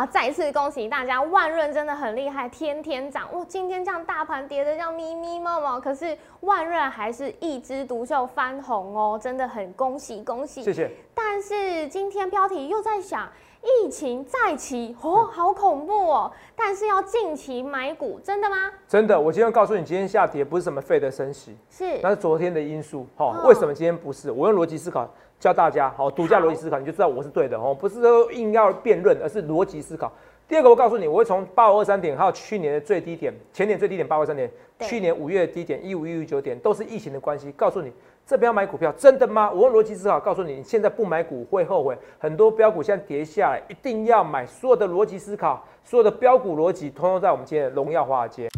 哇，再次恭喜大家，万润真的很厉害，天天涨哇！今天这样大盘跌的像咪咪冒冒，可是万润还是一枝独秀翻红哦，真的很恭喜恭喜！谢谢。但是今天标题又在想。疫情再起哦，好恐怖哦！但是要近期买股，真的吗？真的，我今天告诉你，今天下跌不是什么费的升息，是那是昨天的因素。哈，为什么今天不是？我用逻辑思考教大家，好，独家逻辑思考，你就知道我是对的哦，不是说硬要辩论，而是逻辑思考。第二个，我告诉你，我会从八五二三点，还有去年的最低点，前年最低点八五二三点，去年五月的低点一五一五九点，都是疫情的关系，告诉你。这边要买股票，真的吗？我用逻辑思考告诉你，你现在不买股会后悔。很多标股现在跌下来，一定要买。所有的逻辑思考，所有的标股逻辑，通通在我们今天的荣耀华尔街。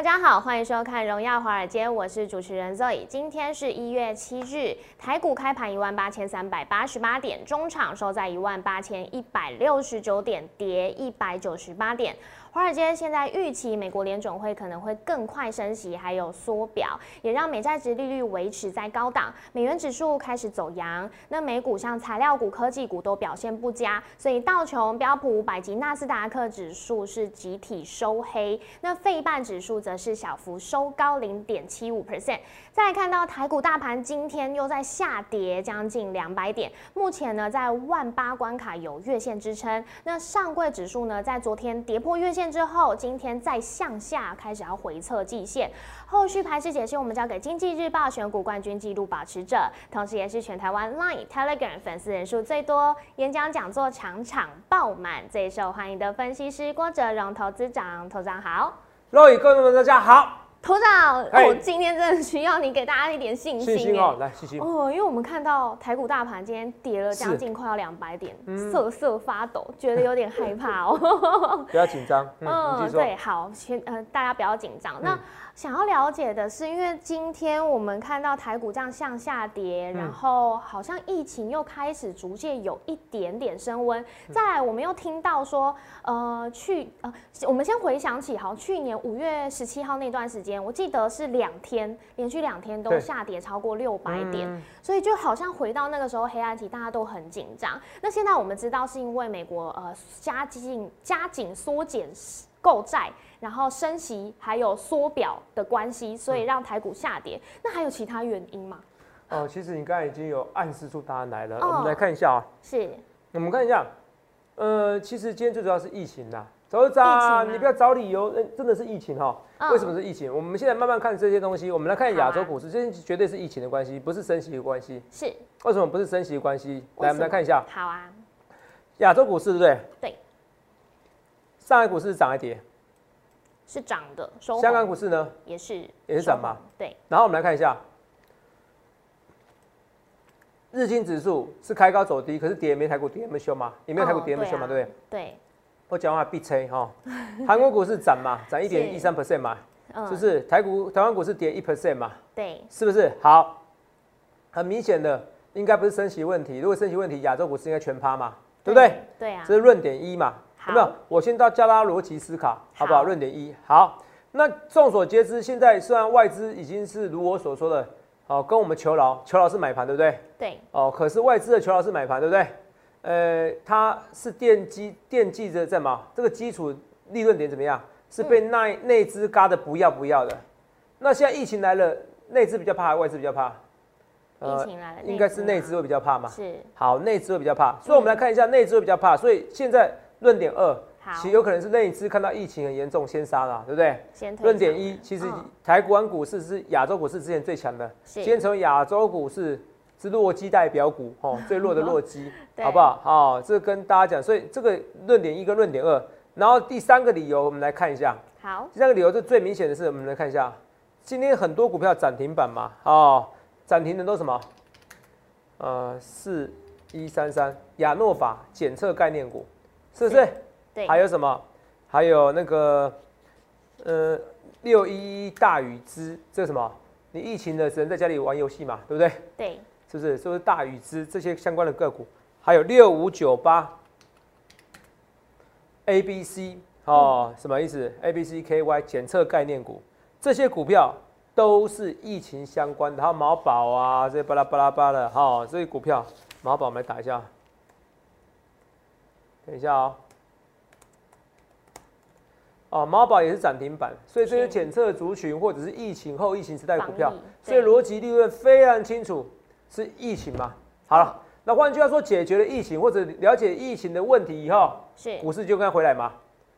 大家好，欢迎收看《荣耀华尔街》，我是主持人 Zoe。今天是一月七日，台股开盘一万八千三百八十八点，中场收在一万八千一百六十九点，跌一百九十八点。华尔街现在预期美国联总会可能会更快升息，还有缩表，也让美债值利率维持在高档，美元指数开始走阳。那美股像材料股、科技股都表现不佳，所以道琼、标普五百及纳斯达克指数是集体收黑，那费半指数则是小幅收高零点七五 percent。再看到台股大盘今天又在下跌将近两百点，目前呢在万八关卡有月线支撑。那上柜指数呢在昨天跌破月线。之后，今天再向下开始要回测季线，后续盘势解析我们交给经济日报选股冠军纪录保持者，同时也是全台湾 Line Telegram 粉丝人数最多、演讲讲座场场爆满、最受欢迎的分析师郭哲荣投资长，投资长好，各位观众们大家好。头长，我今天真的需要你给大家一点信心。信心哦，来信心哦，因为我们看到台股大盘今天跌了将近快要两百点，瑟瑟发抖，觉得有点害怕哦。不要紧张，嗯，对，好，先呃，大家不要紧张。那想要了解的是，因为今天我们看到台股这样向下跌，然后好像疫情又开始逐渐有一点点升温。再来，我们又听到说，呃，去呃，我们先回想起，好，去年五月十七号那段时间。我记得是两天连续两天都下跌超过六百点，所以就好像回到那个时候黑暗期，大家都很紧张。那现在我们知道是因为美国呃加紧加紧缩减购债，然后升息还有缩表的关系，所以让台股下跌。那还有其他原因吗？哦，其实你刚才已经有暗示出答案来了，我们来看一下啊。是，我们看一下，呃，其实今天最主要是疫情呐。走着，你不要找理由，真的是疫情哈。为什么是疫情？我们现在慢慢看这些东西。我们来看亚洲股市，这绝对是疫情的关系，不是升息的关系。是。为什么不是升息的关系？来，我们来看一下。好啊。亚洲股市对不对？对。上海股市涨还跌？是涨的。香港股市呢？也是，也是涨嘛。对。然后我们来看一下，日经指数是开高走低，可是跌没台股跌那么凶嘛？也没有台股跌那么凶嘛？对不对？对。我讲话必吹哈，韩国股市涨嘛，涨一点一三 percent 嘛，是不是？台股台湾股市跌一 percent 嘛，对，是不是？好，很明显的，应该不是升息问题。如果升息问题，亚洲股市应该全趴嘛，对不对？对啊，这是论点一嘛，有没有？我先到教大家逻辑思考，好不好？论点一，好。那众所皆知，现在虽然外资已经是如我所说的，哦，跟我们求饶，求饶是买盘，对不对？对。哦，可是外资的求饶是买盘，对不对？呃，它是奠基奠基着在嘛？这个基础利润点怎么样？是被内内资嘎的不要不要的。那现在疫情来了，内资比较怕，还是外资比较怕？疫情来了，应该是内资会比较怕嘛？是。好，内资会比较怕，所以我们来看一下内资会比较怕。所以现在论点二，其实有可能是内资看到疫情很严重，先杀了，对不对？先论点一，其实台湾股市是亚洲股市之前最强的，先从亚洲股市。是弱基代表股哦，最弱的弱基，好不好？好，这跟大家讲，所以这个论点一跟论点二，然后第三个理由我们来看一下。好，第三个理由是最明显的是，我们来看一下，今天很多股票涨停板嘛，哦，涨停的都什么？呃，四一三三亚诺法检测概念股，是不是？对。还有什么？还有那个呃六一一大禹之，这是什么？你疫情的只能在家里玩游戏嘛，对不对？对。是不是？是不是大禹之这些相关的个股还有六五九八，A B C 哦，什么意思？A B C K Y 检测概念股，这些股票都是疫情相关的，还有毛宝啊，这些巴拉巴拉巴的哈，这些股票，毛宝我们来打一下，等一下哦。哦，毛宝也是涨停板，所以这些检测族群或者是疫情后疫情时代股票，所以逻辑利润非常清楚，是疫情嘛？好了，那换句话说，解决了疫情或者了解疫情的问题以后，是股市就该回来吗？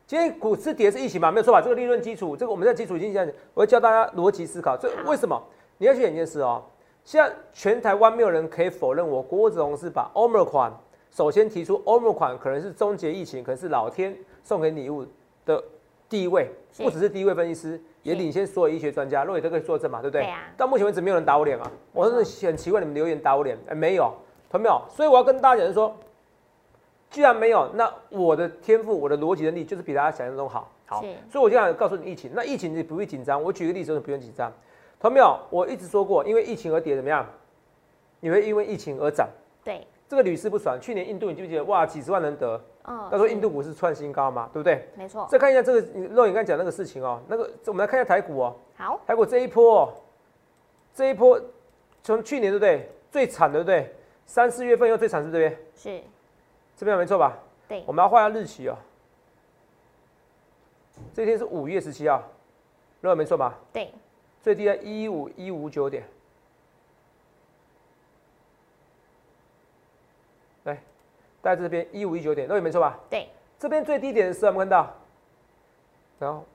今天股市跌是疫情嘛？没有错吧？这个利润基础，这个我们在基础已经讲，我会教大家逻辑思考。这为什么？你要去演一件事哦。现在全台湾没有人可以否认，我郭子龙是把 Omicron 首先提出 Omicron 可能是终结疫情，可能是老天送给礼物的。第一位不只是第一位分析师，也领先所有医学专家，若也都可以作证嘛，对不对？对啊。到目前为止没有人打我脸啊，我真的很奇怪你们留言打我脸，哎，没有，同没有？所以我要跟大家讲说，既然没有，那我的天赋、我的逻辑能力就是比大家想象中好。好，所以我就想告诉你，疫情，那疫情你不必紧张。我举个例子，你不用紧张。同没有？我一直说过，因为疫情而跌怎么样？你会因为疫情而涨。对。这个屡试不爽。去年印度你记不记得？哇，几十万人得。嗯，他说印度股市创新高嘛，对不对？没错。再看一下这个肉眼刚讲那个事情哦，那个我们来看一下台股哦。好。台股这一波，哦这一波从去年对不对？最惨对不对？三四月份又最惨是这边。是。这边没错吧？对。我们要画下日期哦。这天是五月十七号，肉眼没错吧？对。最低在一五一五九点。在这边一五一九点，那也没错吧？对，这边最低点的时候有没有看到？然后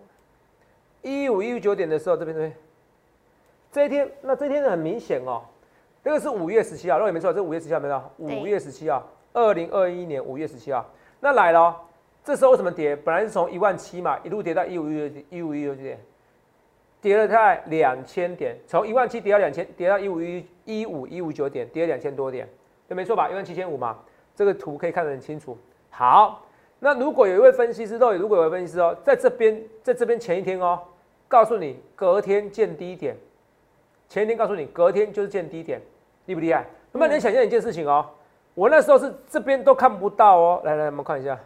一五一五九点的时候，这边这边。这一天，那这一天很明显哦，这个是五月十七号，那也没错，这五月十七号没错，五月十七号，二零二一年五月十七号，那来了，这时候为什么跌？本来是从一万七嘛，一路跌到一五一一五一九点，跌了大概两千点，从一万七跌到两千，跌到一五一一五一五九点，跌了两千多点，对，没错吧？一万七千五嘛。这个图可以看得很清楚。好，那如果有一位分析师，都有如果有一位分析师哦，在这边，在这边前一天哦，告诉你隔天见低点，前一天告诉你隔天就是见低点，厉不厉害？那么你想象一件事情哦，我那时候是这边都看不到哦，来来，我们看一下，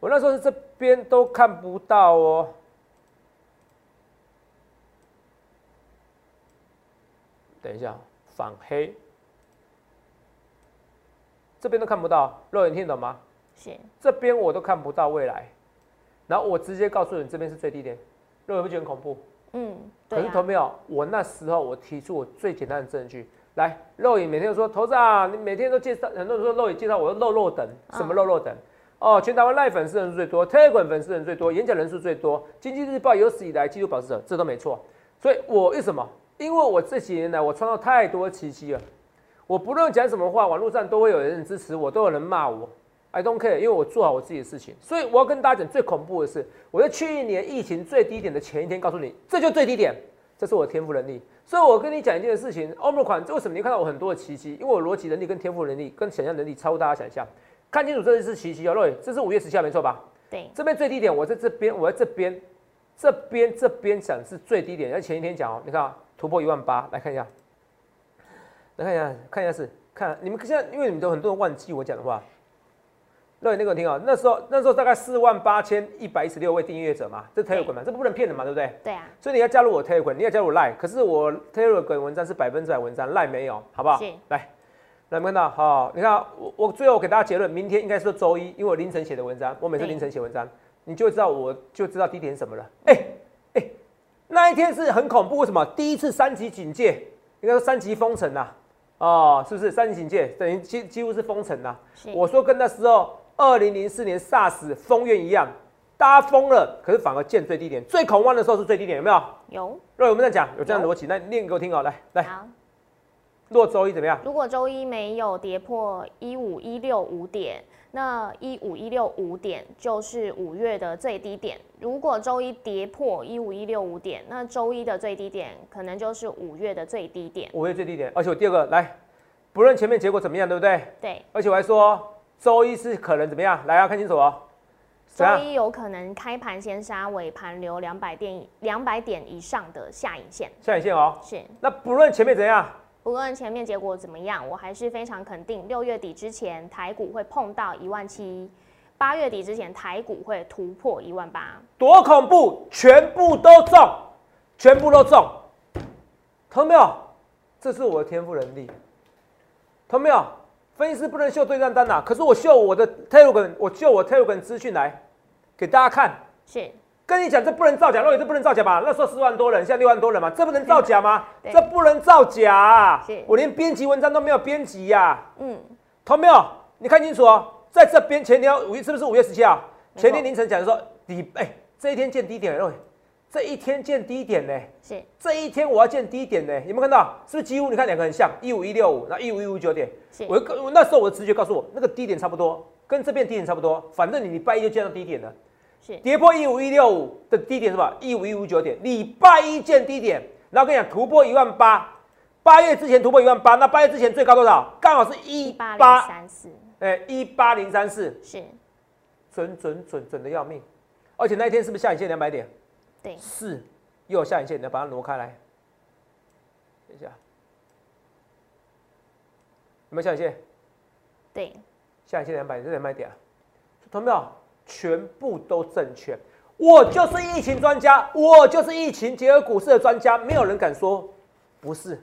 我那时候是这边都看不到哦，等一下，反黑。这边都看不到，肉眼听懂吗？是。这边我都看不到未来，然后我直接告诉你，这边是最低点，肉眼不觉得很恐怖？嗯，可是投没有？我那时候我提出我最简单的证据，来，肉眼每天都说，投资啊，你每天都介绍，很多人说肉眼介绍我的肉肉等，什么肉肉等？哦，全台湾赖粉丝人数最多，Telegram 粉丝人最多，演讲人数最多，经济日报有史以来纪录保持者，这都没错。所以我为什么？因为我这几年来我创造太多奇迹了。我不论讲什么话，网络上都会有人支持我，都有人骂我。I don't care，因为我做好我自己的事情。所以我要跟大家讲，最恐怖的是，我在去年疫情最低点的前一天告诉你，这就最低点，这是我的天赋能力。所以我跟你讲一件事情，欧盟款为什么你看到我很多的奇迹？因为我逻辑能力跟天赋能力跟想象能力超乎大家想象。看清楚，这是奇迹哦，各位，这是五月十七号，没错吧？对，这边最低点，我在这边，我在这边，这边这边讲是最低点，在前一天讲哦，你看啊，突破一万八，来看一下，来看一下，看一下是。看你们现在，因为你们都很多人忘记我讲的话，那那个听啊，那时候那时候大概四万八千一百一十六位订阅者嘛，这 Telegram 嘛，这不能骗人嘛，对不对？对啊。所以你要加入我 Telegram，你要加入 Line，可是我 Telegram 文章是百分之百文章，Line 没有，好不好？来，来看到好，你看我我最后给大家结论，明天应该是周一，因为我凌晨写的文章，我每次凌晨写文章，你就知道我就知道低点什么了。哎哎，那一天是很恐怖，为什么？第一次三级警戒，应该说三级封城呐。哦，是不是三级警戒等于几几乎是封城呐？我说跟那时候二零零四年 SARS 封院一样，大家封了，可是反而见最低点，最恐慌的时候是最低点，有没有？有。若有没有在讲？有这样逻辑？那念给我听哦，来来。好。若周一怎么样？如果周一没有跌破一五一六五点。那一五一六五点就是五月的最低点。如果周一跌破一五一六五点，那周一的最低点可能就是五月的最低点。五月最低点，而且我第二个来，不论前面结果怎么样，对不对？对。而且我还说周一是可能怎么样？来啊，看清楚哦。周一有可能开盘先杀，尾盘留两百点两百点以上的下影线。下影线哦。是。那不论前面怎样，不论前面结果怎么样，我还是非常肯定，六月底之前台股会碰到一万七，八月底之前台股会突破一万八。多恐怖，全部都中，全部都中，同没有？这是我的天赋能力，同没有？分析师不能秀对账单呐、可是我秀我的 Telegram，我秀我 Telegram 资讯来给大家看。是跟你讲，这不能造假，肉眼这不能造假吧？那时候四万多人，现在六万多人嘛，这不能造假吗？对这不能造假、啊是，我连编辑文章都没有编辑呀。嗯，同没有？你看清楚哦，在这边前天五月是不是五月十七号？前天凌晨讲说底，哎、这一天见低点了，这一天见低点呢、是这一天我要见低点呢、有没有看到？是不是几乎你看两个很像，一五一六五，然后一五一五九点？是我我那时候我的直觉告诉我，那个低点差不多，跟这边低点差不多，反正你礼拜一就见到低点了。是。跌破一五一六五的低点是吧？一五一五九点，礼拜一见低点，然后跟你讲突破一万八，八月之前突破一万八，那八月之前最高多少？刚好是一一八三四，哎，一八零三四，是。准准准准的要命，而且那一天是不是下影线两百点？对，是，又有下影线，你要把它挪开来，等一下，有没有下影线？对，下影线两百点，这两百点啊，同没有？全部都正确。我就是疫情专家，我就是疫情结合股市的专家，没有人敢说不是。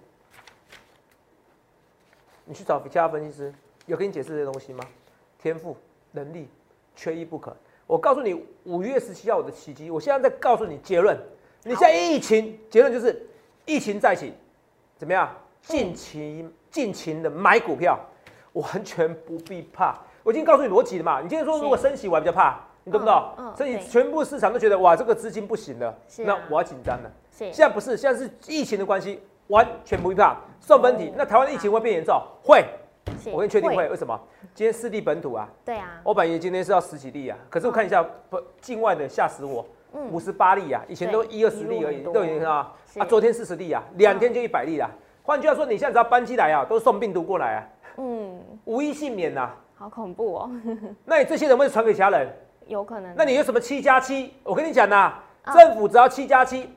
你去找其他分析师，有跟你解释这些东西吗？天赋、能力，缺一不可。我告诉你，五月十七号我的奇迹，我现在在告诉你结论。你现在疫情，结论就是疫情再起，怎么样？尽情尽情的买股票，完全不必怕。我已经告诉你逻辑了嘛。你今天说如果升息，我还比较怕，你懂不懂？所以全部市场都觉得哇，这个资金不行了，那我要紧张了。是现在不是，现在是疫情的关系，完全不必怕。送分题哦，那台湾的疫情会变严重？会，是，我跟你确定会。为什么？今天四地本土啊，对啊，我本以为今天是要十几例啊，可是我看一下，不，境外的吓死我，嗯五十八例啊，以前都一二十例而已，都已经啊，啊，昨天四十例啊，两天就一百例啦。换句话说，你现在只要搬机来啊，都是送病毒过来啊，嗯，无一幸免呐。好恐怖哦，那你这些人会传给其他人？有可能。那你有什么七加七？我跟你讲呐，嗯政府只要七加七，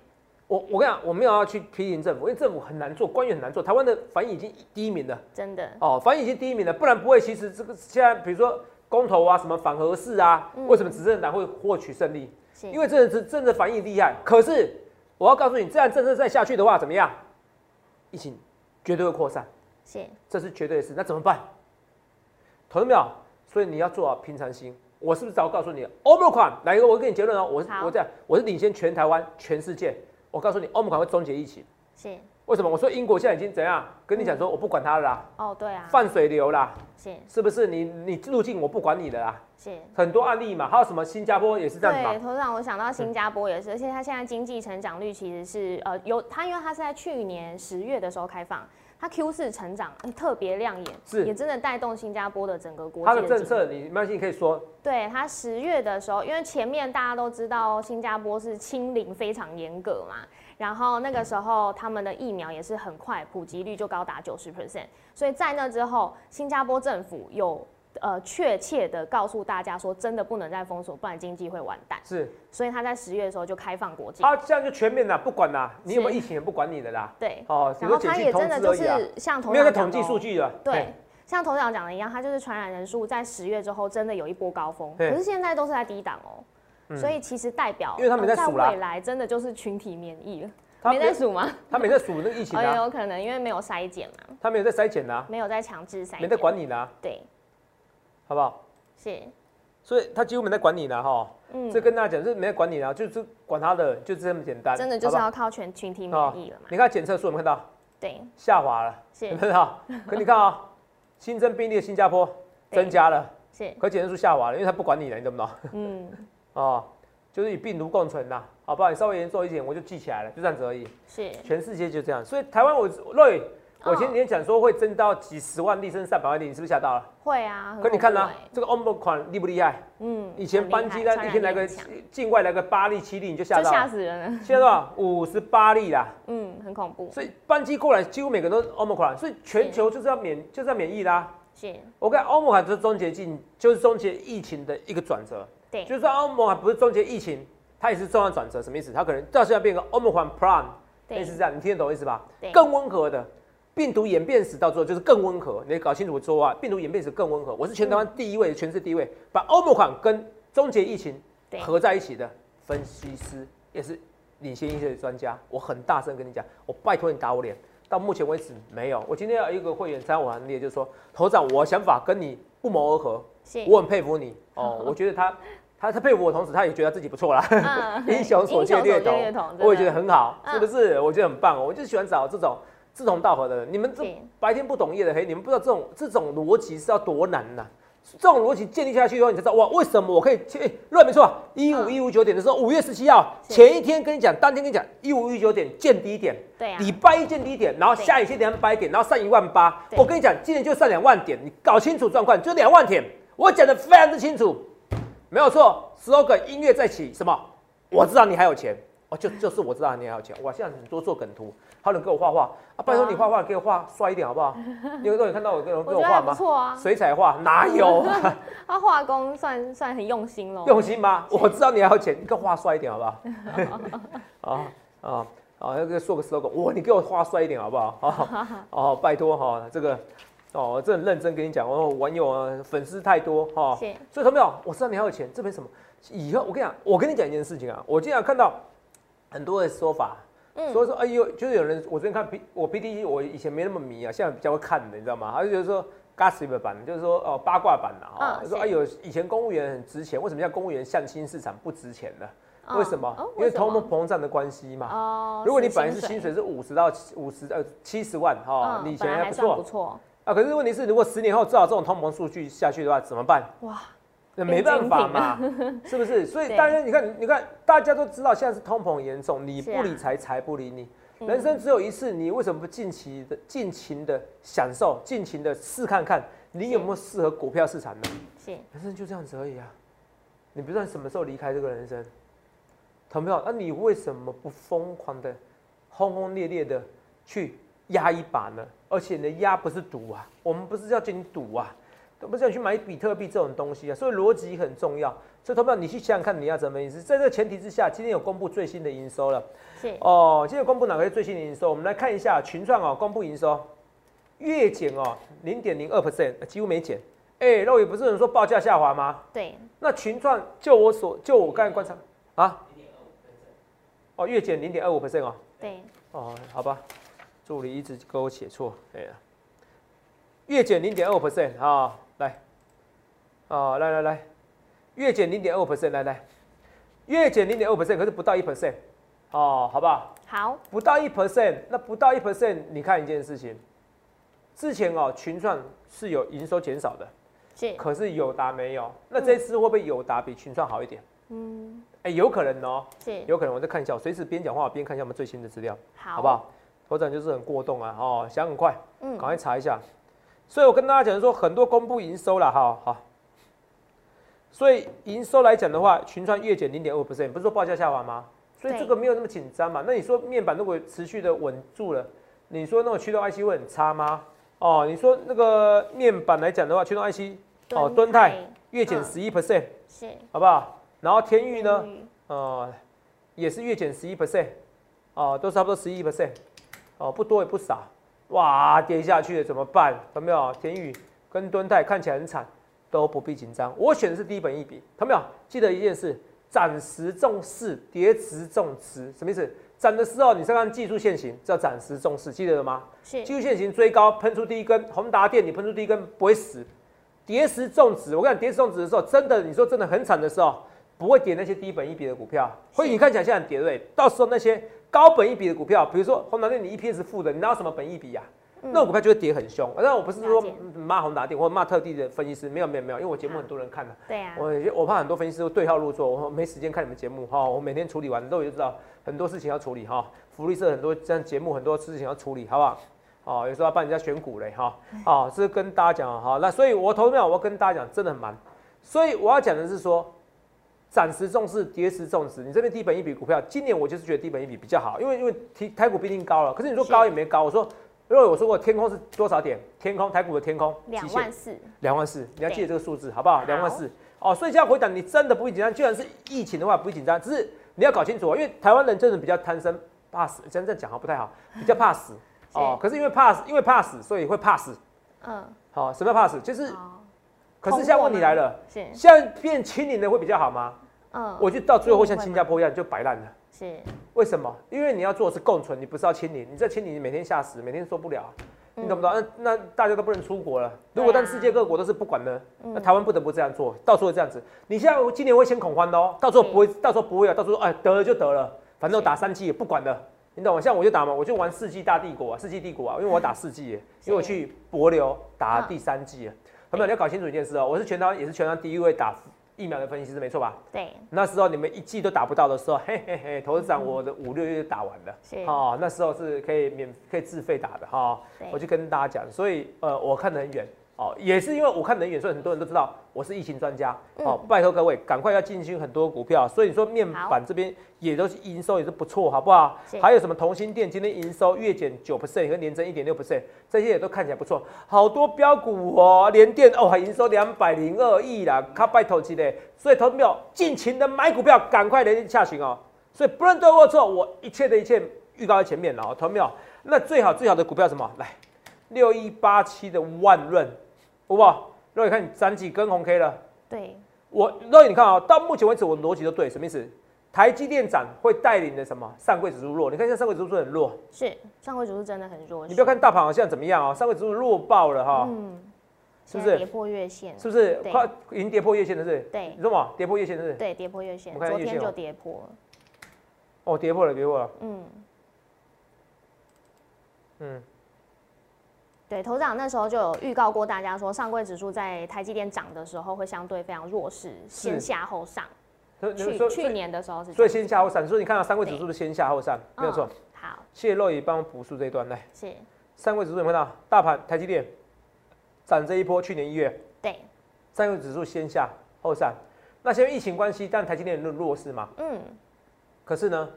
我我跟你讲，我没有要去批评政府，因为政府很难做，官员很难做。台湾的反应已经第一名了，真的哦，反应已经第一名了，不然不会。其实这个现在比如说公投啊，什么反核事啊，嗯为什么执政党会获取胜利？因为这这真的反应厉害。可是我要告诉你，这样政策再下去的话，怎么样？疫情绝对会扩散，是这是绝对的事。那怎么办？同志们，所以你要做好平常心。我是不是早告诉你，Omicron 来一个？我给你结论哦，我是我这样，我是领先全台湾、全世界。我告诉你，Omicron 会终结疫情。是为什么？我说英国现在已经怎样？跟你讲说，我不管它了啦，哦，对啊，放水流啦，是是不是？你你入境我不管你的啦，是。很多案例嘛，还有什么新加坡也是这样子对，嘛。头长，我想到新加坡也是，而且它现在经济成长率其实是呃有它，因为它是在去年十月的时候开放，它 Q 四成长、呃特别亮眼，是也真的带动新加坡的整个国它际它的政策，你没关系，你可以说对它十月的时候，因为前面大家都知道新加坡是清零非常严格嘛，然后那个时候他们的疫苗也是很快，普及率就高达九十 percent，所以在那之后，新加坡政府有呃确切的告诉大家说，真的不能再封锁，不然经济会完蛋。是，所以他在十月的时候就开放国境，啊这样就全面了，不管啦，你有没有疫情也不管你的啦。对，哦，然后他也真的就是像头没有在统计数，据了。对，，像头长讲的一样，它就是传染人数在十月之后真的有一波高峰，可是现在都是在低档哦。嗯。所以其实代表，因为他们呃在未来真的就是群体免疫了，他没在数吗？他没在数那个疫情 哦，啊，有可能因为没有筛检嘛，他没有在筛检呐，没有在强制筛检，没在管你呢，对，好不好？是，所以他几乎没在管你了，哈。嗯这跟大家讲，是没在管你了，就是管他的，就这么简单。真的就是要靠全群体哦免疫了嘛，你看检测数有没有看到对，下滑了？是有没有看到？可你看啊，新增病例的新加坡增加了，是，可检测数下滑了，因为他不管你了，你懂不懂？嗯，哦，就是与病毒共存呐，好不好？你稍微严重一点，我就记起来了，就这样子而已。是，全世界就这样，所以台湾我瑞，我哦前几天讲说会增到几十万例，甚至上百万例，你是不是吓到了？会啊，可你看呢、这个 Omicron 厉不厉害？嗯，以前班机呢，一天来个境外来个八例七例，你就吓到了。死人了，现在多少？五十八例啦，嗯，很恐怖，所以班机过来几乎每个都是 Omicron，所以全球就是要免就是要免疫啦。是，我看 Omicron 就是终结境，就是终结疫情的一个转折。对，就是说 Omicron 不是终结疫情，它也是重要转折，什么意思？它可能到现在变个 Omicron Prime，对类似这样，你听得懂意思吧？对更温和的。病毒演变史到最后就是更温和，你搞清楚说啊，病毒演变史更温和。我是全台湾第一位，全世界第一位把欧盟款跟终结疫情合在一起的分析师，也是领先一些的专家。我很大声跟你讲，我拜托你打我脸。到目前为止没有。我今天要一个会员参我行列，就是说，头长，我想法跟你不谋而合，我很佩服你哦。我觉得他他他佩服我，同时他也觉得自己不错啦。英雄所见略同，我也觉得很好，是不是？我觉得很棒。我就喜欢找这种志同道合的人。你们这白天不懂夜的黑，你们不知道这种这种逻辑是要多难呐。这种逻辑建立下去以后，你才知道哇，为什么我可以？哎，乱没错，一五一五九点的时候，五月十七号前一天跟你讲，当天跟你讲，一五一九点见低点，对啊，礼拜一见低点，然后下一天两百点，然后上一万八。我跟你讲，今天就上两万点，你搞清楚状况，就两万点，我讲的非常之清楚，没有错。slogan 音乐在起，什么？我知道你还有钱。哦，就就是我知道你还有钱，哇！现在很多做梗图，还有人给我画画啊，拜托你画画给我画帅一点好不好？你有有看到我给人给我画吗？不错啊，水彩画哪 有？他 画工算算很用心喽。用心吗？我知道你还有钱，你给我画帅一点好不好？啊啊啊！要给做个 slogan，哇！你给我画帅一点好不好？哦哦，拜托哈，这个哦，我真的认真跟你讲，哦网友啊粉丝太多哈，所以他们有，我知道你还有钱，这边什么？以后我跟你讲，我跟你讲一件事情啊，我经常看到。很多的说法，所以说，哎呦，就是有人，我昨天看 P，我 P D E，我以前没那么迷啊，现在比较会看的，你知道吗？他就觉得说 gossip 版，就是说哦八卦版的啊，说哎呦，以前公务员很值钱，为什么现在公务员相亲市场不值钱呢？为什么？因为通货膨胀的关系嘛。哦。如果你本来是薪水是五十到五十呃七十万哈，你以前还不错，不错啊。可是问题是，如果十年后至少这种通膨数据下去的话，怎么办？哇。那没办法嘛，是不是？所以大家你看，你看，大家都知道现在是通膨严重，你不理财，财不理你。人生只有一次，你为什么不尽情的、尽情的享受，尽情的试看看，你有没有适合股票市场呢？是，人生就这样子而已啊。你不知道什么时候离开这个人生，同没有？那你为什么不疯狂的、轰轰烈烈的去压一把呢？而且呢，压不是赌啊，我们不是要进行赌啊。不是要去买比特币这种东西啊，所以逻辑很重要。所以投票，你去想想看，你要怎么意思？在这个前提之下，今天有公布最新的营收了。是哦，今天公布哪个是最新的营收？我们来看一下群创哦，公布营收月减哦，零点零二 percent，几乎没减。哎，肉也不是有人说报价下滑吗？对。那群创就我所就我刚才观察啊，哦，月减零点二五 percent 哦。对。哦，好吧，助理一直给我写错，哎呀，月减零点二五 percent 啊。来，哦，来来来，月减零点二 percent，来来，月减零点二 percent，可是不到一 percent，哦，好不好？好，不到一 percent，那不到一 percent，你看一件事情，之前哦，群创是有营收减少的，是，可是友达没有，那这次会不会友达比群创好一点？嗯，哎，有可能哦，是，有可能，我再看一下，我随时边讲话边看一下我们最新的资料，好，好不好？头长就是很过动啊，哦，想很快，嗯，赶快查一下。所以，我跟大家讲说，很多公布营收了，哈，好。所以营收来讲的话，群创月减零点二 percent，不是说报价下滑吗？所以这个没有那么紧张嘛。那你说面板如果持续的稳住了，你说那种驱动 IC 会很差吗？哦，你说那个面板来讲的话，驱动 IC 哦，敦泰月减十一 percent，是，好不好？然后天域呢，呃，也是月减十一 percent，哦，都差不多十一 percent，哦，不多也不少。哇，跌下去了怎么办？有没有？田宇跟敦泰看起来很惨，都不必紧张。我选的是低本一笔，有没有？记得一件事：暂时重视，跌时重持。什么意思？涨的时候你再看技术线型，叫暂时重视，记得了吗？是。技术线型追高喷出第一根，宏达电你喷出第一根不会死。跌时重值，我跟你讲，跌时重值的时候，真的你说真的很惨的时候，不会跌那些低本一笔的股票。会你看起来现在跌对，到时候那些。高本一比的股票，比如说宏达电，你 EPS 负的，你哪有什么本一比呀？那种股票就会跌很凶。那我不是说骂宏达电或者骂特地的分析师，没有没有没有，因为我节目很多人看的。对呀。我我怕很多分析师对号入座，我没时间看你们节目哈。我每天处理完都有知道很多事情要处理哈。福利社很多这样节目很多事情要处理，好不好？哦，有时候要帮人家选股嘞哈。哦，是跟大家讲哈。那所以我投票，我要跟大家讲，真的很忙。所以我要讲的是说。暂时重视，跌时重视。你这边低本一笔股票，今年我就是觉得低本一笔比较好，因为因为台台股毕竟高了。可是你说高也没高，我说因为我说过天空是多少点？天空台股的天空两万四，两万四，你要记得这个数字好不好？两万四哦。所以这样回答，你真的不会紧张。既然是疫情的话，不会紧张，只是你要搞清楚，因为台湾人真的比较贪生怕死，真正讲好不太好，比较怕死。哦，可是因为怕死，因为怕死，所以会怕死。嗯，好，什么叫怕死？就是，好，可是现在问题来了，是，现在变清零的会比较好吗？嗯，我就到最后会像新加坡一样就摆烂了。是，为什么？因为你要做的是共存，你不是要清零。你这清零，你每天吓死，每天受不了，你懂不懂？那那大家都不能出国了。如果但世界各国都是不管呢，嗯那台湾不得不这样做，到时候会这样子。你现在今年会先恐慌的哦，到时候不会，到时候不会啊，到时候哎得了就得了，反正我打三剂也不管了。你懂吗？像我就打嘛，我就玩世纪大帝国啊，世纪帝国啊，因为我打四季耶，因为我去博流打第三季了。朋友，你要搞清楚一件事哦，我是全台也是全台第一位打疫苗的分析师，没错吧？对，那时候你们一季都打不到的时候，嘿嘿嘿，董事长我的五六月就打完了，是。哦，那时候是可以免可以自费打的哈、对。我就跟大家讲，所以呃，我看得很远哦，也是因为我看得很远，所以很多人都知道我是疫情专家哦。拜托各位，赶快要进军很多股票，所以你说面板这边也都是营收也是不错，好不好是？还有什么同心店今天营收月减九 percent 和年增一点六 percent，这些也都看起来不错，好多标股哦，联电哦还营收两百零二亿啦，卡拜投机的，所以投资朋友尽情的买股票，赶快连下行哦。所以不论对或错，我一切的一切预告在前面了哦，投资朋友，那最好最好的股票什么？来，六一八七的万润，好不好？肉眼看你涨几根红 K 了，对，我肉眼你看啊、到目前为止我的逻辑都对，什么意思？台积电涨会带领的什么？上柜指数弱，你看现在上柜指数很弱，是上柜指数真的很弱，你不要看大盘好像怎么样哦，上柜指数弱爆了哈、嗯，是不是跌破月线？是不是对快已经跌破月线了？是？对你说嘛？跌破月线是不是？对，跌破月线，我看昨天就跌破了，哦，跌破了，跌破了。嗯。嗯，对，头长那时候就有预告过大家说，上柜指数在台积电涨的时候会相对非常弱势，先下后上。去去年的时候是所以先下后上，所以你看到三柜指数是先下后上，没有错。嗯好，谢谢肉也帮我补述这一段来。是，三柜指数有没有看到？大盘台积电涨这一波，去年一月对，三柜指数先下后上。那现在疫情关系，但台积电弱弱势嘛。嗯，可是呢，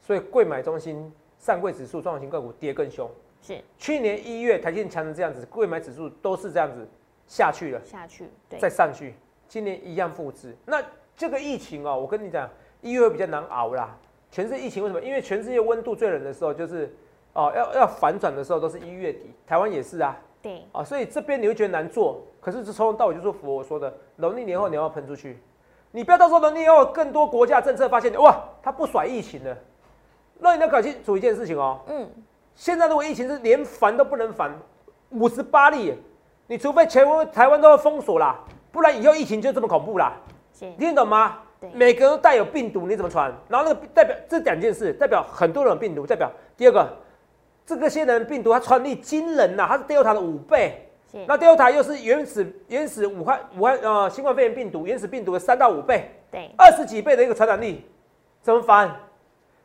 所以贵买中心上柜指数中小型个股跌更凶。是去年一月台积电强成这样子，贵买指数都是这样子下去了，下去，对，再上去，今年一样复制。那这个疫情哦，我跟你讲，一月会比较难熬啦。全世界疫情为什么？因为全世界温度最冷的时候就是哦，要要反转的时候都是一月底，台湾也是啊。对，啊，所以这边你会觉得难做，可是这从头到尾就说符合我说的，农历年后你要喷出去，你不要到时候农历年后更多国家政策发现哇，他不甩疫情了，那你要搞清楚一件事情哦，嗯，现在如果疫情是连烦都不能烦，五十八例，你除非全国台湾都要封锁啦，不然以后疫情就这么恐怖啦，听得懂吗？对每个人都带有病毒，你怎么传？然后那个代表这两件事，代表很多人有病毒，代表第二个，这个些人病毒它传力惊人呐、它是 Delta 的五倍。那 Delta 又是原始原始武汉武汉呃新冠肺炎病毒原始病毒的三到五倍，对，二十几倍的一个传染力，怎么翻？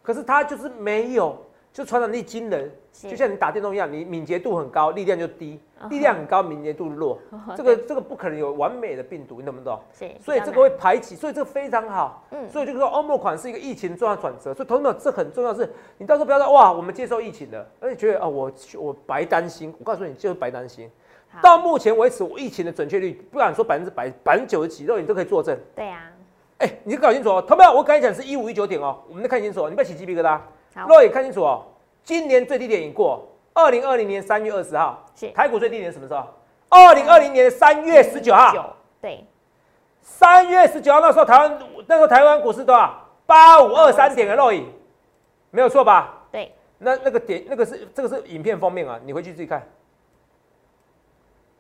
可是它就是没有，就传染力惊人，就像你打电动一样，你敏捷度很高，力量就低力量很高，敏捷度弱，哦这个这个不可能有完美的病毒，你懂不懂？是，所以这个会排挤，所以这个非常好。嗯所以就是说欧盟款是一个疫情重要转折，所以同志们这很重要是，你到时候不要说哇，我们接受疫情了，而且觉得啊、我我白担心，我告诉你就是白担心。到目前为止，我疫情的准确率不敢说百分之百，百分之九十几，肉眼都可以作证。对啊，哎、你搞清楚哦，同没有？我刚才讲是一五一九点哦，我们都看清楚哦，你不要起鸡皮疙瘩。好，肉眼看清楚哦，今年最低点已过，二零二零年三月二十号，是台股最低点什么时候？二零二零年三月十九号。对，三月十九号那时候台湾那时候台湾股市多少？八五二三点的肉影，没有错吧？对，那那个点那个是这个是影片封面啊，你回去自己看，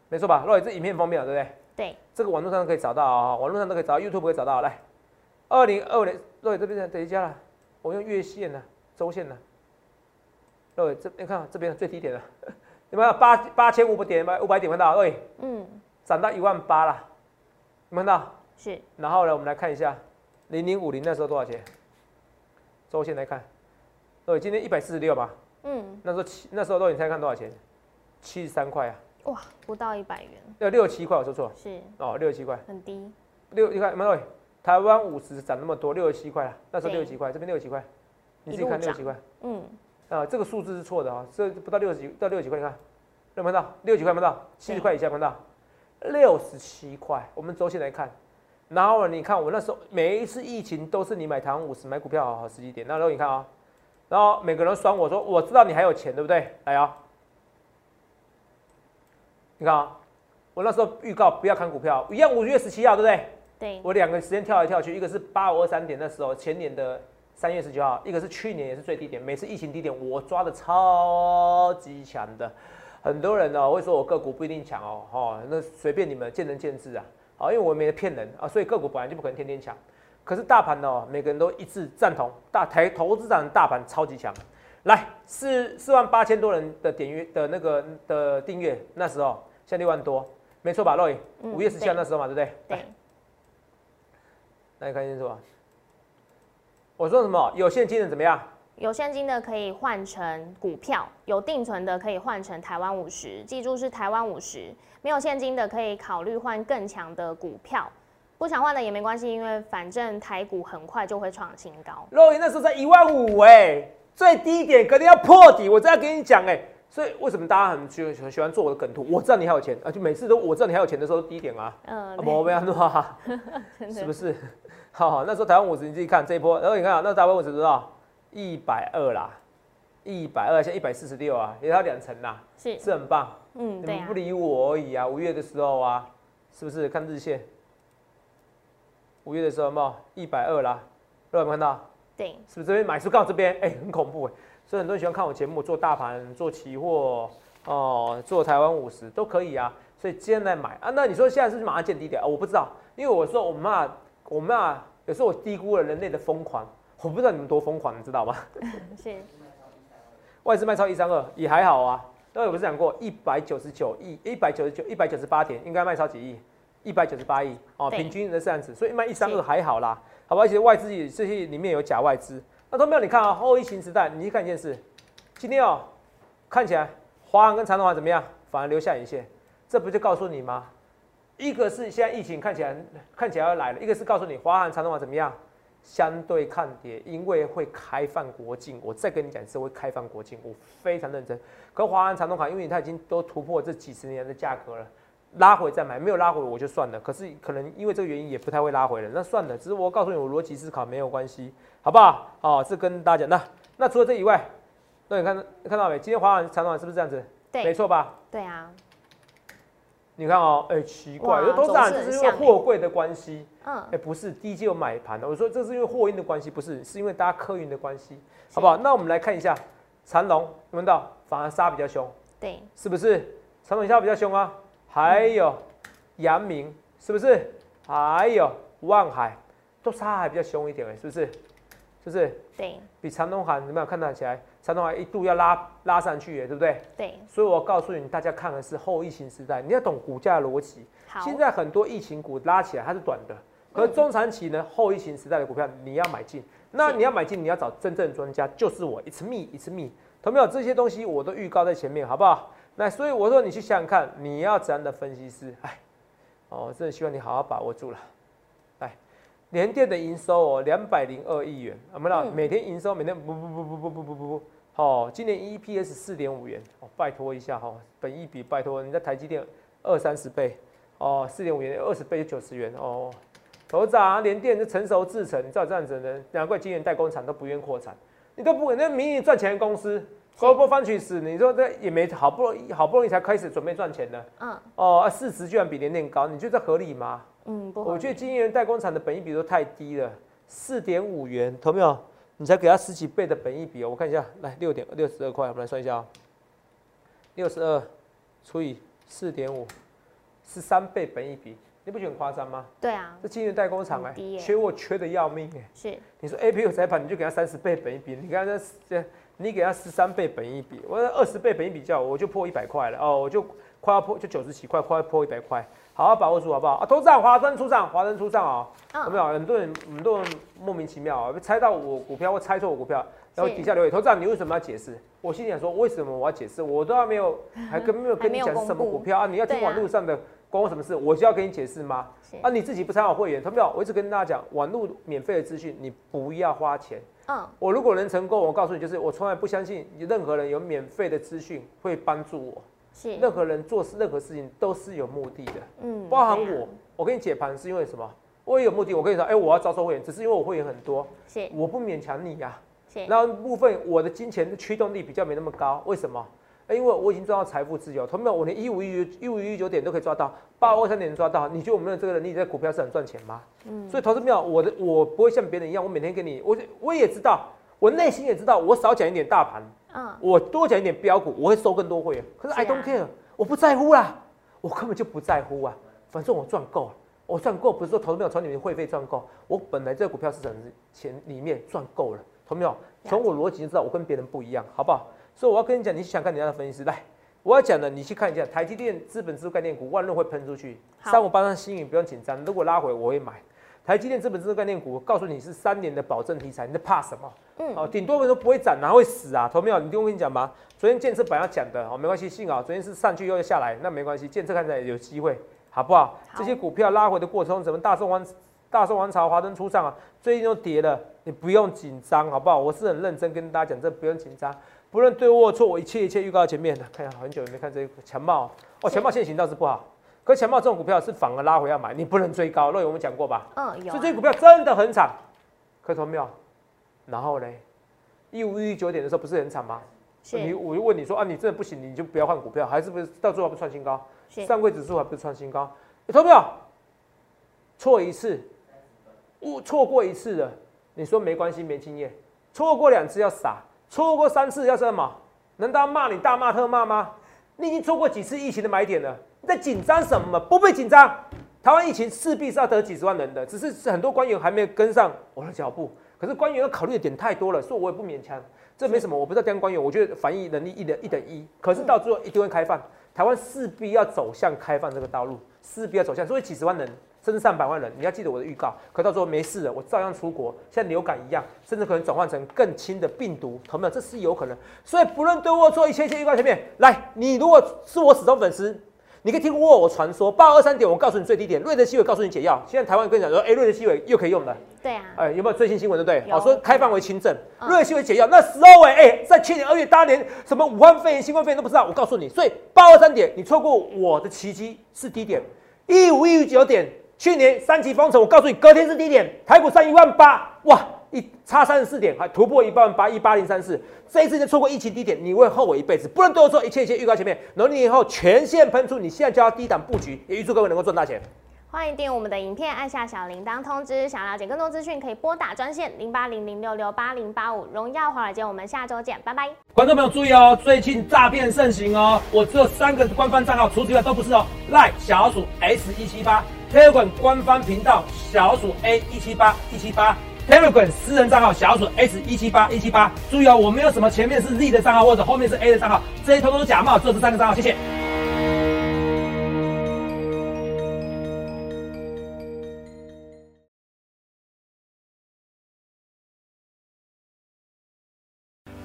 没错吧？若影这影片封面啊，对不对？对，这个网络上都可以找到啊，网络上都可以找到，YouTube 可以找到。来，二零二零，若影这边等一下啦，我用月线呢、周线呢、各位这你看这边最低点了，有没有八八千五百点？五百点看到？肉影嗯，涨到一万八了，有没有看到？是，然后呢，我们来看一下零零五零那时候多少钱？周线来看，对，今天一百四十六吧，嗯，那时候七那时候都你猜看多少钱？七十三块啊，哇，不到一百元，要六十七块，我说错是。哦，六十七块，很低，六你看有没有？台湾五十涨那么多，六十七块啊，那时候六十七块，这边六十七块，你自己看六十几块嗯，啊，这个数字是错的啊，这不到六十几到六十几块，你看有没有到？六十几块有没有到？七十块以下有没有到？六十七块，我们周线来看。然后你看我那时候每一次疫情都是你买台湾五十买股票好好时机点，那时候你看啊、然后每个人酸我说我知道你还有钱对不对？来啊、你看啊，我那时候预告不要看股票，一样五月十七号，对不对？对，我两个时间跳来跳去，一个是八五二三点那时候前年的三月十九号，一个是去年也是最低点，每次疫情低点我抓的超级强的。很多人呢会说我个股不一定强哦，哈，那随便你们见仁见智啊。好，因为我没骗人啊，所以个股本来就不可能天天强。可是大盘呢，每个人都一致赞同，大台投资长大盘超级强。来，四四万八千多人的点阅的那个的订阅，那时候现在六万多，没错吧？洛伊，五月十七号那时候嘛，对不对？对。那你看清楚啊？我说什么？有现金的怎么样？有现金的可以换成股票，有定存的可以换成台湾五十，记住是台湾五十。没有现金的可以考虑换更强的股票，不想换的也没关系，因为反正台股很快就会创新高。肉眼那时候在一万五哎，最低点肯定要破底，我这样跟你讲哎。所以为什么大家很喜很喜欢做我的梗图？我知道你还有钱啊，就每次都我知道你还有钱的时候低点啊，嗯，没有错，是不是？好，那时候台湾五十你自己看这一波，然后你看啊，那台湾五十多少？一百二啦，一百二，现在一百四十六啊，也差两成啦，是是很棒，嗯，你们不理我而已啊，五月的时候啊，是不是？看日线，五月的时候有没有一百二啦？有没有看到？对，是不是这边买出告这边？哎，很恐怖哎。所以很多人喜欢看我节目，做大盘、做期货，哦，做台湾五十都可以啊。所以今天来买啊，那你说现在是不是马上见低点啊？我不知道，因为我说我们啊，我们啊，有时候我低估了人类的疯狂，我不知道你们多疯狂，你知道吗？是。外资卖超一三二也还好啊。那我不是讲过一百九十九亿、一百九十九、一百九十八点，应该卖超几亿？一百九十八亿哦，平均的这样子，所以卖一三二还好啦，好吧？而且外资这些里面有假外资。那都没有，你看啊，后疫情时代，你去看一件事，今天哦，看起来华航跟长隆航怎么样？反而留下影线，这不就告诉你吗？一个是现在疫情看起来看起来要来了，一个是告诉你华航、长隆航怎么样？相对看跌，因为会开放国境。我再跟你讲一次，会开放国境，我非常认真。可华航、长隆航，因为它已经都突破这几十年的价格了。拉回再买，没有拉回我就算了。可是可能因为这个原因，也不太会拉回了。那算了，只是我告诉你，我逻辑思考没有关系，好不好？哦，是跟大家讲。那那除了这以外，那你看看到没？今天华航、长短是不是这样子？对，没错吧？对啊。你看哦，哎，奇怪，有都是这是因为货柜的关系。嗯。哎，不是，第一季有买盘的。我说这是因为货运的关系，不是，是因为大家客运的关系，好不好？那我们来看一下长龙，闻到反而杀比较凶。对。是不是长龙杀比较凶啊？还有阳明是不是？还有万海都杀还比较凶一点哎，是不是？是不是？对。比长东海有没有？看到起来，长东海一度要拉拉上去哎，对不对？对。所以我告诉你，大家看的是后疫情时代，你要懂股价逻辑。现在很多疫情股拉起来它是短的，可是中长期呢，后疫情时代的股票你要买进。那你要买进，你要找真正专家，就是我。It's me, it's me。同没有这些东西我都预告在前面，好不好？那所以我说你去想想看，你要怎样的分析师？哎，哦，真的希望你好好把握住了。来，联电的营收哦，两百零二亿元，我们了每天营收每天不不不不不不不不不，哦，今年 EPS 四点五元，哦，拜托一下哈，本一比拜托，你在台积电二三十倍，哦，四点五元二十倍就九十元。哦，头涨联电是成熟制成，你知道这样子的，难怪今年代工厂都不愿扩产，你都不那名义赚钱的公司。高波方取死，你说这也没好不容易，好不容易才开始准备赚钱的，嗯，哦，市值居然比年年高，你觉得合理吗？嗯，不我觉得晶圆代工厂的本益比都太低了，四点五元，投没有？你才给他十几倍的本益比哦，我看一下，来六点六十二块，我们来算一下啊，六十二除以四点五，十三倍本益比，你不觉得很夸张吗？对啊，这晶圆代工厂哎，缺货缺的要命哎，是，你说 A P U 才盘你就给他三十倍本益比，你看这这。你给他十三倍本一比，我二十倍本一比较，我就破一百块了哦，我就快要破，就九十几块，快要破一百块，好好把握住好不好？啊，投资长华灯出账，华灯出账啊，有没有？很多人很多人莫名其妙啊，猜到我股票或猜错我股票，然后底下留言，投资长你为什么要解释？我心里想说，为什么我要解释？我都还没有，还跟没有跟你讲是什么股票啊？你要听网络上的，关我什么事？我就要跟你解释吗？啊，你自己不参考会员，投没有？我一直跟大家讲，网络免费的资讯，你不要花钱。嗯，我如果能成功，我告诉你，就是我从来不相信任何人有免费的资讯会帮助我。是，任何人做事任何事情都是有目的的。嗯，包含我，我跟你解盘是因为什么？我也有目的。我跟你说，哎，我要招收会员，只是因为我会员很多。是，我不勉强你呀。是，那部分我的金钱的驱动力比较没那么高。为什么？哎，因为我已经赚到财富自由，同没有？我连一五一一五一九点都可以抓到，八二三点抓到，你觉得我们有这个能力在股票市场赚钱吗？嗯，所以投资票，我的我不会像别人一样，我每天给你，我我也知道，我内心也知道，我少讲一点大盘，嗯，我多讲一点标股，我会收更多会员。可是 I don't care，我不在乎啦，我根本就不在乎啊，反正我赚够了，我赚够不是说投资票从你们会费赚够，我本来在股票市场钱里面赚够了，同没有？从我逻辑就知道我跟别人不一样，好不好？所以我要跟你讲，你想看你家的分析师来，我要讲的，你去看一下台积电资本支付概念股，万润会喷出去，三五八三新颖不用紧张，如果拉回我会买。台积电资本支付概念股，告诉你是三年的保证题材，你在怕什么？嗯，哦，顶多人都不会涨，哪会死啊？投没有？你听我跟你讲吧？昨天建设板要讲的，哦，没关系，幸好昨天是上去又下来，那没关系，建设看起来有机会，好不好？这些股票拉回的过程中，怎么大宋王大宋王朝华灯初上啊？最近又跌了，你不用紧张，好不好？我是很认真跟大家讲，这不用紧张。不论对或错，我一切一切预告前面的。看一下，很久没看这个强茂哦，强茂现行倒是不好，可强茂这种股票是反而拉回要买，你不能追高。若有我们讲过吧？嗯，有。所以这股票真的很惨，可投没有？然后嘞，一五一九点的时候不是很惨吗？你我就问你说啊，你真的不行，你就不要换股票，还是不是到最后不创新高？上柜指数还不是创新高？你投没有？错一次，误错过一次的，你说没关系，没经验，错过两次要傻。错过三次要什么？难道骂你大骂特骂吗？你已经错过几次疫情的买点了，你在紧张什么？不必紧张，台湾疫情势必是要得几十万人的，只是很多官员还没有跟上我的脚步。可是官员要考虑的点太多了，所以我也不勉强，这没什么。我不知道当官员，我觉得反应能力一等一等一，可是到最后一定会开放，台湾势必要走向开放这个道路，势必要走向，所以几十万人。甚至上百万人，你要记得我的预告。可到时候没事了，我照样出国，像流感一样，甚至可能转换成更轻的病毒，同没有？这是有可能。所以不论对我做一切一切预告前面，来，你如果是我始终粉丝，你可以听沃我传说八二三点，我告诉你最低点，瑞德西韦告诉你解药。现在台湾跟你讲说，哎，瑞德西韦又可以用了。对啊。哎，有没有最新新闻？对不对？好，说开放为轻症，瑞德西韦解药。那时候哎哎，在去年二月，大家连什么武汉肺炎、新冠肺炎都不知道。我告诉你，所以八二三点，你错过我的奇迹是低点，一五一九点。去年三级封城，我告诉你，隔天是低点，台股上一万八，哇，一差三十四点，还突破一万八一八零三四，这一次就错过疫情低点，你会后悔一辈子。不能对我说一切一切预告前面，农历年后全线喷出，你现在就要低档布局，也预祝各位能够赚大钱。欢迎订阅我们的影片，按下小铃铛通知。想了解更多资讯，可以拨打专线零八零零六六八零八五。荣耀华尔街，我们下周见，拜拜。观众朋友注意哦，最近诈骗盛行哦，我只有三个官方账号，除此之外都不是哦。赖小鼠 S 一七八，Telegram 官方频道小鼠 A 一七八一七八，Telegram 私人账号小鼠 S 一七八一七八。注意哦，我没有什么前面是 Z 的账号或者后面是 A 的账号，这些通通是假冒，只有这三个账号，谢谢。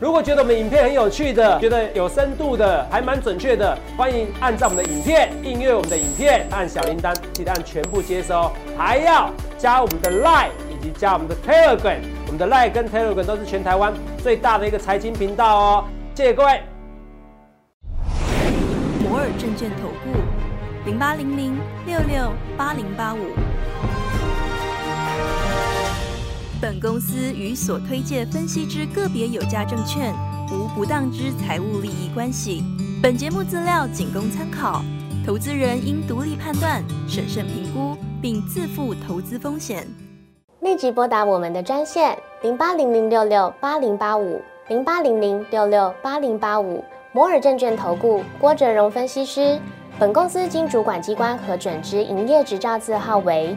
如果觉得我们影片很有趣的，觉得有深度的，还蛮准确的，欢迎按照我们的影片订阅我们的影片，按小铃铛，记得按全部接收，还要加我们的 Line 以及加我们的 Telegram，我们的 Line 跟 Telegram 都是全台湾最大的一个财经频道哦，谢谢各位。摩尔证券投顾零八零零六六八零八五。本公司与所推介分析之个别有价证券无不当之财务利益关系。本节目资料仅供参考，投资人应独立判断、审慎评估，并自负投资风险。立即拨打我们的专线零八零零六六八零八五零八零零六六八零八五摩尔证券投顾郭哲荣分析师。本公司经主管机关核准之营业执照字号为。